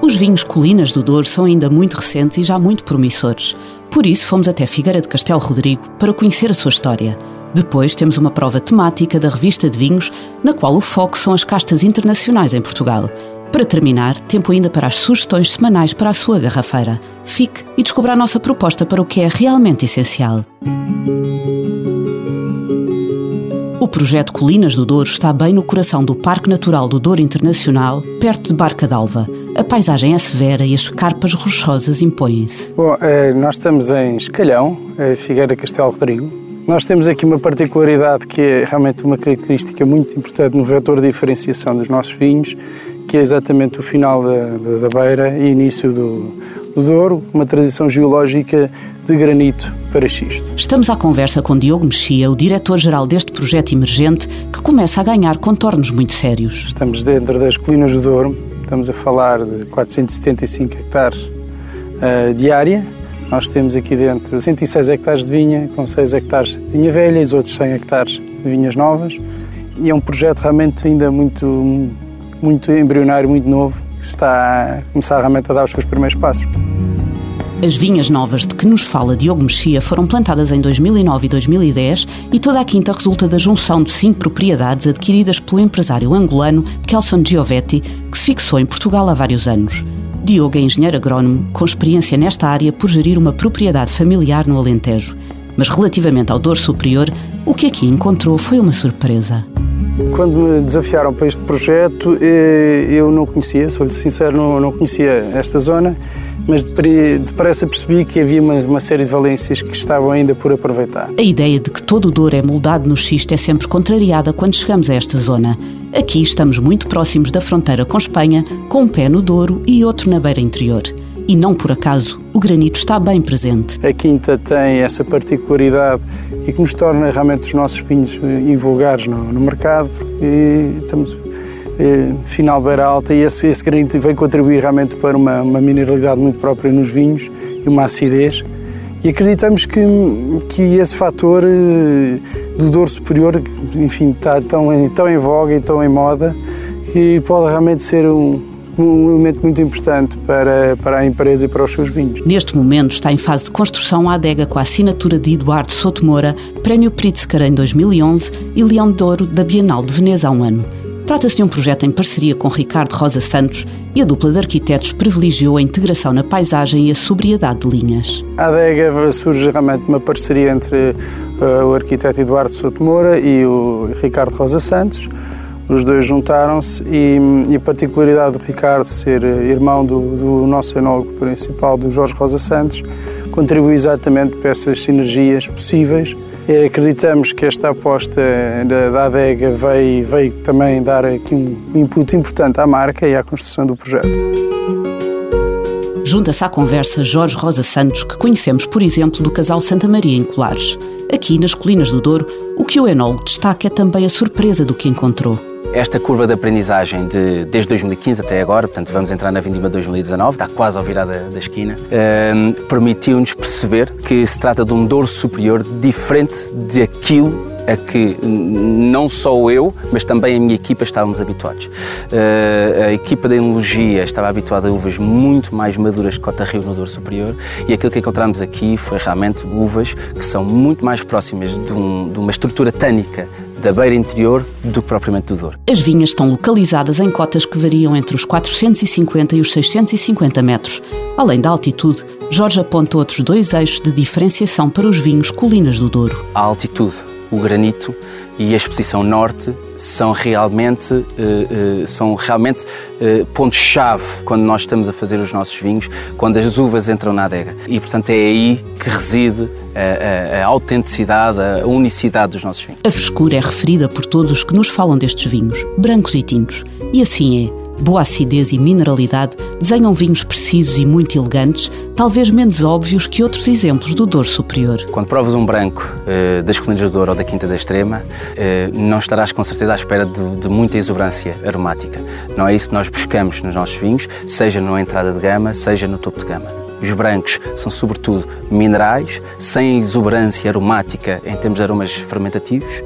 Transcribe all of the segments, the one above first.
Os vinhos Colinas do Douro são ainda muito recentes e já muito promissores. Por isso, fomos até Figueira de Castelo Rodrigo para conhecer a sua história. Depois, temos uma prova temática da revista de vinhos, na qual o foco são as castas internacionais em Portugal. Para terminar, tempo ainda para as sugestões semanais para a sua garrafeira. Fique e descubra a nossa proposta para o que é realmente essencial. O projeto Colinas do Douro está bem no coração do Parque Natural do Douro Internacional, perto de Barca d'Alva. A paisagem é severa e as carpas rochosas impõem-se. Bom, eh, nós estamos em Escalhão, eh, Figueira Castelo Rodrigo. Nós temos aqui uma particularidade que é realmente uma característica muito importante no vetor de diferenciação dos nossos vinhos, que é exatamente o final da, da beira e início do, do Douro, uma transição geológica de granito para xisto. Estamos à conversa com Diogo Mexia, o diretor-geral deste projeto emergente, que começa a ganhar contornos muito sérios. Estamos dentro das colinas do Douro, estamos a falar de 475 hectares uh, de área. Nós temos aqui dentro 106 hectares de vinha, com 6 hectares de vinha velha e os outros 100 hectares de vinhas novas. E é um projeto realmente ainda muito, muito embrionário, muito novo, que está a começar realmente a dar os seus primeiros passos. As vinhas novas de que nos fala Diogo Mexia foram plantadas em 2009 e 2010 e toda a quinta resulta da junção de cinco propriedades adquiridas pelo empresário angolano Kelson Giovetti, que se fixou em Portugal há vários anos. Diogo é engenheiro agrónomo com experiência nesta área por gerir uma propriedade familiar no Alentejo. Mas relativamente ao Douro Superior, o que aqui encontrou foi uma surpresa. Quando me desafiaram para este projeto, eh, eu não conhecia, sou-lhe sincero, não, não conhecia esta zona mas depressa percebi que havia uma, uma, série de valências que estavam ainda por aproveitar. A ideia de que todo o Douro é moldado no xisto é sempre contrariada quando chegamos a esta zona. Aqui estamos muito próximos da fronteira com Espanha, com um pé no Douro e outro na beira interior. E não por acaso, o granito está bem presente. A quinta tem essa particularidade e que nos torna realmente os nossos vinhos invulgares no, no mercado e estamos eh, final beira alta e esse, esse granito vem contribuir realmente para uma, uma, mineralidade muito própria nos vinhos e uma acidez. E acreditamos que, que esse fator eh, do dor superior, enfim, está tão tão em voga e tão em moda, que pode realmente ser um, um elemento muito importante para, para a empresa e para os seus vinhos. Neste momento está em fase de construção a adega com a assinatura de Eduardo Souto Moura, Prémio Pritzker em 2011 e Leão de Ouro da Bienal de Veneza há um ano. Trata-se de um projeto em parceria com Ricardo Rosa Santos e a dupla de arquitetos privilegiou a integração na paisagem e a sobriedade de linhas. A adega surge realmente uma parceria entre uh, o arquiteto Eduardo Souto Moura e o Ricardo Rosa Santos. Os dois juntaram-se e, e, a particularidade do Ricardo ser irmão do, do nosso enólogo principal, do Jorge Rosa Santos, contribui exatamente para essas sinergias possíveis Acreditamos que esta aposta da adega veio, veio também dar aqui um input importante à marca e à construção do projeto. Junta-se à conversa Jorge Rosa Santos, que conhecemos, por exemplo, do casal Santa Maria em Colares. Aqui, nas Colinas do Douro, o que o enólogo destaca é também a surpresa do que encontrou. Esta curva de aprendizagem de, desde 2015 até agora, portanto vamos entrar na Vindima 2019, está quase ao virar da, da esquina, um, permitiu-nos perceber que se trata de um Douro superior diferente de aquilo a que não só eu, mas também a minha equipa estávamos habituados. Uh, a equipa da enologia estava habituada a uvas muito mais maduras que Cota Rio no Douro Superior e aquilo que encontramos aqui foi realmente uvas que são muito mais próximas de, um, de uma estrutura tânica da beira interior do que propriamente do Douro. As vinhas estão localizadas em cotas que variam entre os 450 e os 650 metros. Além da altitude, Jorge aponta outros dois eixos de diferenciação para os vinhos colinas do Douro. A altitude, o granito e a exposição norte são realmente, uh, uh, são realmente uh, pontos-chave quando nós estamos a fazer os nossos vinhos, quando as uvas entram na adega. E, portanto, é aí que reside a, a, a, autenticidade, a unicidade dos nossos vinhos. A frescura é referida por todos os que nos falam destes vinhos, brancos e tintos. E assim é. Boa acidez e mineralidade, desenham vinhos precisos e muito elegantes, talvez menos óbvios que outros exemplos do Douro Superior. Quando provas um branco eh, das Colinas do Douro ou da Quinta da Extrema, eh, não estarás com certeza à espera de, de, muita exuberância aromática. Não é isso que nós buscamos nos nossos vinhos, seja na entrada de gama, seja no topo de gama. Os brancos são, sobretudo, minerais, sem exuberância aromática em termos de aromas fermentativos,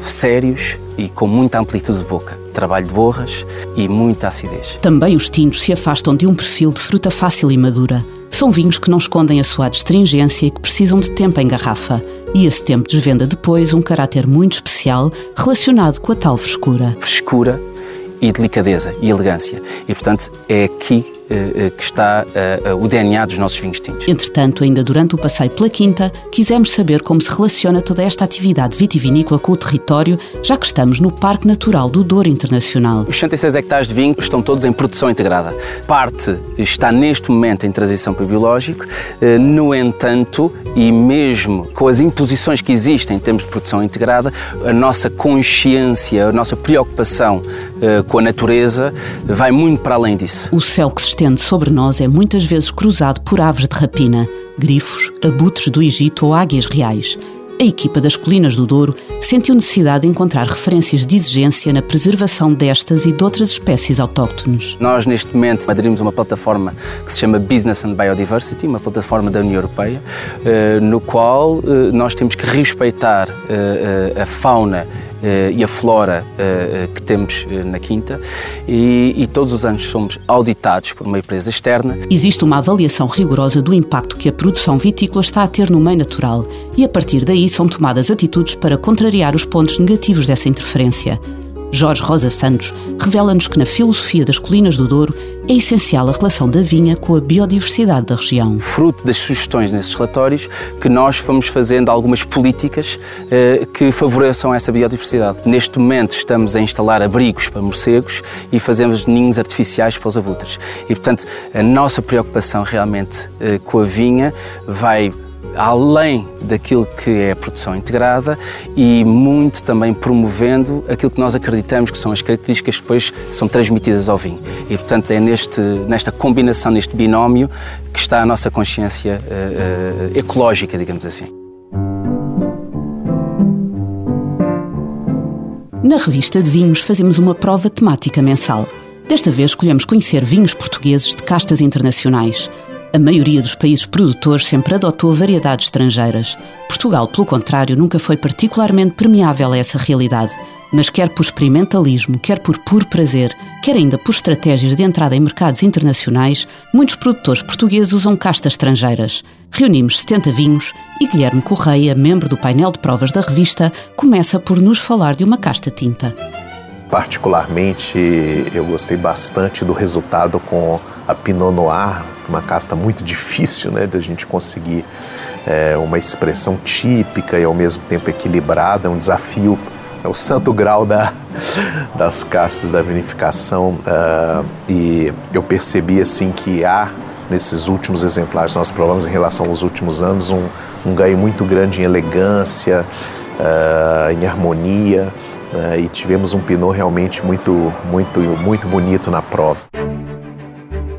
sérios e com muita amplitude de boca. Trabalho de borras e muita acidez. Também os tintos se afastam de um perfil de fruta fácil e madura. São vinhos que não escondem a sua astringência e que precisam de tempo em garrafa. E esse tempo desvenda depois um caráter muito especial relacionado com a tal frescura. Frescura e delicadeza e elegância. E, portanto, é aqui que está eh, o DNA dos nossos vinhos tintos. Entretanto, ainda durante o passeio pela Quinta, quisemos saber como se relaciona toda esta atividade vitivinícola com o território, já que estamos no Parque Natural do Douro Internacional. Os 66 hectares de vinho estão todos em produção integrada. Parte está neste momento em transição para o biológico, no entanto, e mesmo com as imposições que existem em termos de produção integrada, a nossa consciência, a nossa preocupação com a natureza vai muito para além disso. O céu que se estende sobre nós é muitas vezes cruzado por aves de rapina, grifos, abutres do Egito ou águias reais. A equipa das Colinas do Douro sentiu necessidade de encontrar referências de exigência na preservação destas e de outras espécies autóctones. Nós, neste momento, aderimos a uma plataforma que se chama Business and Biodiversity, uma plataforma da União Europeia, eh, no qual eh, nós temos que respeitar eh, a fauna e a flora eh, eh, que temos na Quinta e, e, todos os anos somos auditados por uma empresa externa. Existe uma avaliação rigorosa do impacto que a produção vitícola está a ter no meio natural e a partir daí são tomadas atitudes para contrariar os pontos negativos dessa interferência. Jorge Rosa Santos revela-nos que na filosofia das colinas do Douro é essencial a relação da vinha com a biodiversidade da região. Fruto das sugestões nesses relatórios, que nós fomos fazendo algumas políticas eh, que favoreçam essa biodiversidade. Neste momento estamos a instalar abrigos para morcegos e fazemos ninhos artificiais para os abutres. E, portanto, a nossa preocupação realmente eh, com a vinha vai além daquilo que é a produção integrada e muito também promovendo aquilo que nós acreditamos que são as características que depois são transmitidas ao vinho. E, portanto, é neste, nesta combinação, neste binómio, que está a nossa consciência uh, uh, ecológica, digamos assim. Na revista de vinhos fazemos uma prova temática mensal. Desta vez escolhemos conhecer vinhos portugueses de castas internacionais. A maioria dos países produtores sempre adotou variedades estrangeiras. Portugal, pelo contrário, nunca foi particularmente permeável a essa realidade. Mas quer por experimentalismo, quer por puro prazer, quer ainda por estratégias de entrada em mercados internacionais, muitos produtores portugueses usam castas estrangeiras. Reunimos 70 vinhos e Guilherme Correia, membro do painel de provas da revista, começa por nos falar de uma casta tinta. Particularmente, eu gostei bastante do resultado com a Pinot Noir, uma casta muito difícil né, da gente conseguir é, uma expressão típica e ao mesmo tempo equilibrada, é um desafio, é o santo grau da, das castas da vinificação uh, e eu percebi assim que há nesses últimos exemplares nós provamos em relação aos últimos anos um, um ganho muito grande em elegância, uh, em harmonia uh, e tivemos um Pinot realmente muito, muito, muito bonito na prova.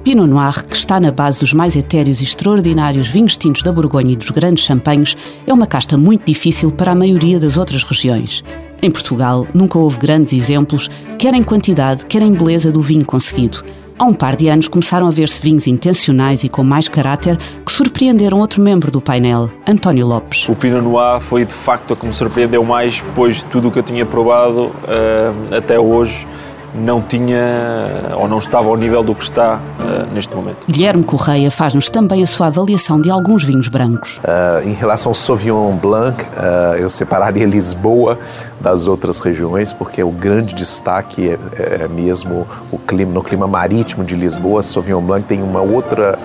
Pinot Noir, que está na base dos mais etéreos e extraordinários vinhos tintos da Borgonha e dos grandes champanhes, é uma casta muito difícil para a maioria das outras regiões. Em Portugal, nunca houve grandes exemplos, quer em quantidade, quer em beleza do vinho conseguido. Há um par de anos começaram a ver-se vinhos intencionais e com mais caráter surpreenderam outro membro do painel, António Lopes. O Pinot Noir foi de facto a que me surpreendeu mais, pois tudo o que eu tinha provado uh, até hoje não tinha ou não estava ao nível do que está uh, neste momento. Guilherme Correia faz-nos também a sua avaliação de alguns vinhos brancos. Uh, em relação ao Sauvignon Blanc, uh, eu separaria Lisboa das outras regiões, porque o grande destaque é, é mesmo o clima, no clima marítimo de Lisboa. Sauvignon Blanc tem uma outra,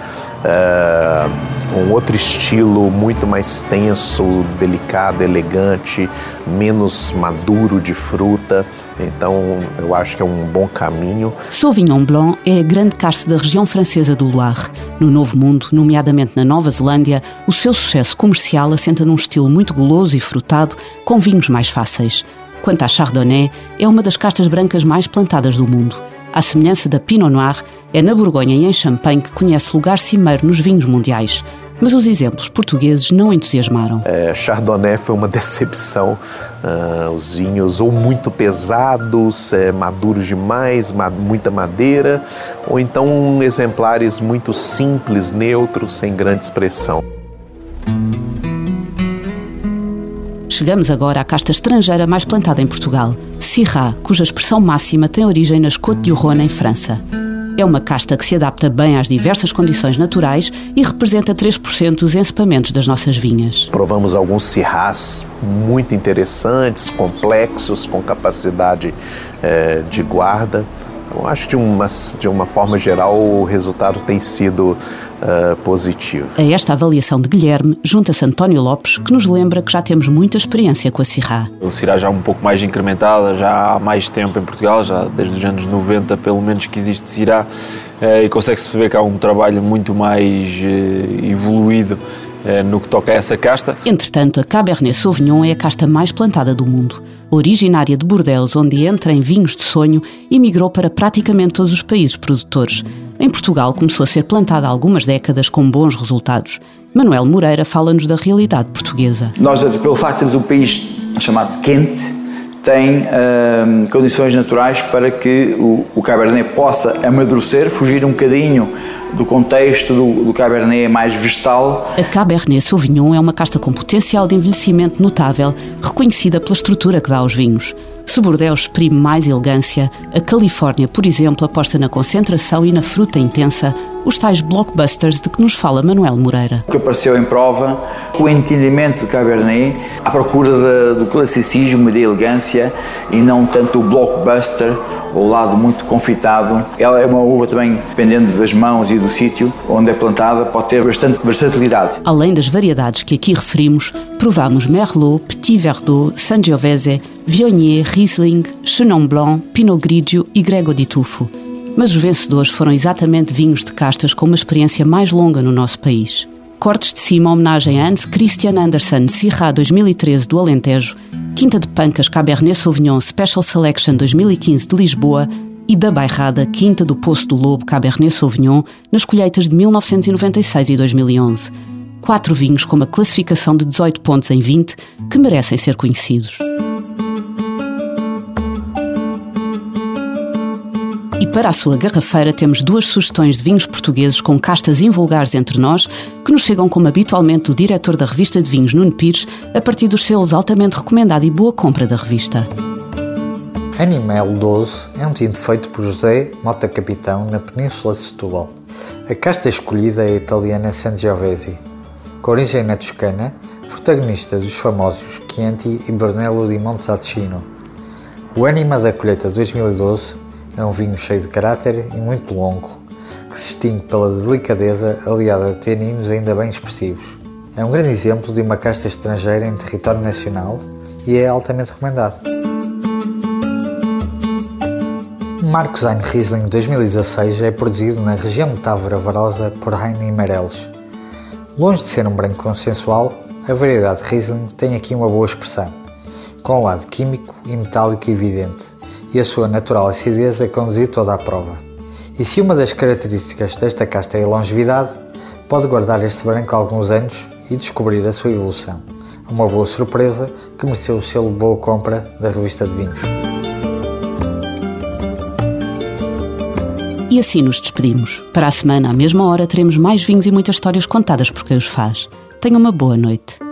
um outro estilo muito mais tenso, delicado, elegante, menos maduro de fruta. Então, eu acho que é um bom caminho. Sauvignon Blanc é a grande casta da região francesa do Loire. No Novo Mundo, nomeadamente na Nova Zelândia, o seu sucesso comercial assenta num estilo muito goloso e frutado, com vinhos mais fáceis. Quanto à Chardonnay, é uma das castas brancas mais plantadas do mundo. À semelhança da Pinot Noir, é na Borgonha e em Champagne que conhece lugar cimeiro nos vinhos mundiais. Mas os exemplos portugueses não entusiasmaram. É, Chardonnay foi uma decepção. Uh, os vinhos ou muito pesados, é, maduros demais, ma muita madeira, ou então exemplares muito simples, neutros, sem grande expressão. Chegamos agora à casta estrangeira mais plantada em Portugal, Syrah, cuja expressão máxima tem origem nas Côtes du Rhône, em França. É uma casta que se adapta bem às diversas condições naturais e representa 3% dos encepamentos das nossas vinhas. Provamos alguns cirrás muito interessantes, complexos, com capacidade é, de guarda. Então, acho que de uma, de uma forma geral o resultado tem sido uh, positivo. A esta avaliação de Guilherme junta-se António Lopes, que nos lembra que já temos muita experiência com a Sirá. O Sirá já é um pouco mais incrementada, já há mais tempo em Portugal, já desde os anos 90 pelo menos que existe Sirá, uh, e consegue-se ver que há um trabalho muito mais uh, evoluído no que toca a essa casta. Entretanto, a Cabernet Sauvignon é a casta mais plantada do mundo. Originária de Bordeaux, onde entra em vinhos de sonho, emigrou para praticamente todos os países produtores. Em Portugal começou a ser plantada há algumas décadas com bons resultados. Manuel Moreira fala-nos da realidade portuguesa. Nós, pelo facto de sermos um país chamado quente, tem hum, condições naturais para que o, o, Cabernet possa amadurecer, fugir um bocadinho do contexto do, do Cabernet mais vegetal. A Cabernet Sauvignon é uma casta com potencial de envelhecimento notável, reconhecida pela estrutura que dá aos vinhos. Se Bordeaux exprime mais elegância, a Califórnia, por exemplo, aposta na concentração e na fruta intensa, os tais blockbusters de que nos fala Manuel Moreira. O que apareceu em prova, o entendimento de Cabernet, à procura de, do classicismo e da elegância e não tanto o blockbuster, o lado muito confitado. Ela é uma uva também, dependendo das mãos e do sítio onde é plantada, pode ter bastante versatilidade. Além das variedades que aqui referimos, provamos Merlot, Petit Verdot, Sangiovese, Viognier, Riesling, Chenin Blanc, Pinot Grigio e Grego di Tufo. Mas os vencedores foram exatamente vinhos de castas com uma experiência mais longa no nosso país. Cortes de cima, homenagem a Hans Christian Andersen, Syrah 2013 do Alentejo, Quinta de Pancas Cabernet Sauvignon Special Selection 2015 de Lisboa e da Bairrada Quinta do Poço do Lobo Cabernet Sauvignon nas colheitas de 1996 e 2011. Quatro vinhos com uma classificação de 18 pontos em 20 que merecem ser conhecidos. Para a sua garrafeira temos duas sugestões de vinhos portugueses com castas invulgares entre nós, que nos chegam como habitualmente do diretor da revista de vinhos, Nuno Pires, a partir dos selos altamente recomendado e boa compra da revista. Animal 12 é um tinto feito por José Mota Capitão na Península de Setúbal. A casta escolhida é a italiana Sangiovese, com origem na Toscana, protagonista dos famosos Chianti e Brunello di Montalcino. O Anima da colheita 2012 é um vinho cheio de caráter e muito longo, que se distingue pela delicadeza aliada a taninos ainda bem expressivos. É um grande exemplo de uma casta estrangeira em território nacional e é altamente recomendado. Marcos Ein Riesling 2016 é produzido na região de Távora Varosa por Heine Meirelles. Longe de ser um branco consensual, a variedade Riesling tem aqui uma boa expressão, com um lado químico e metálico evidente, e a sua natural acidez a conduzir toda a prova. E se uma das características desta casta é a longevidade, pode guardar este branco alguns anos e descobrir a sua evolução. Uma boa surpresa que mereceu o selo Boa Compra da revista de vinhos. E assim nos despedimos. Para a semana, à mesma hora, teremos mais vinhos e muitas histórias contadas por quem os faz. Tenha uma boa noite.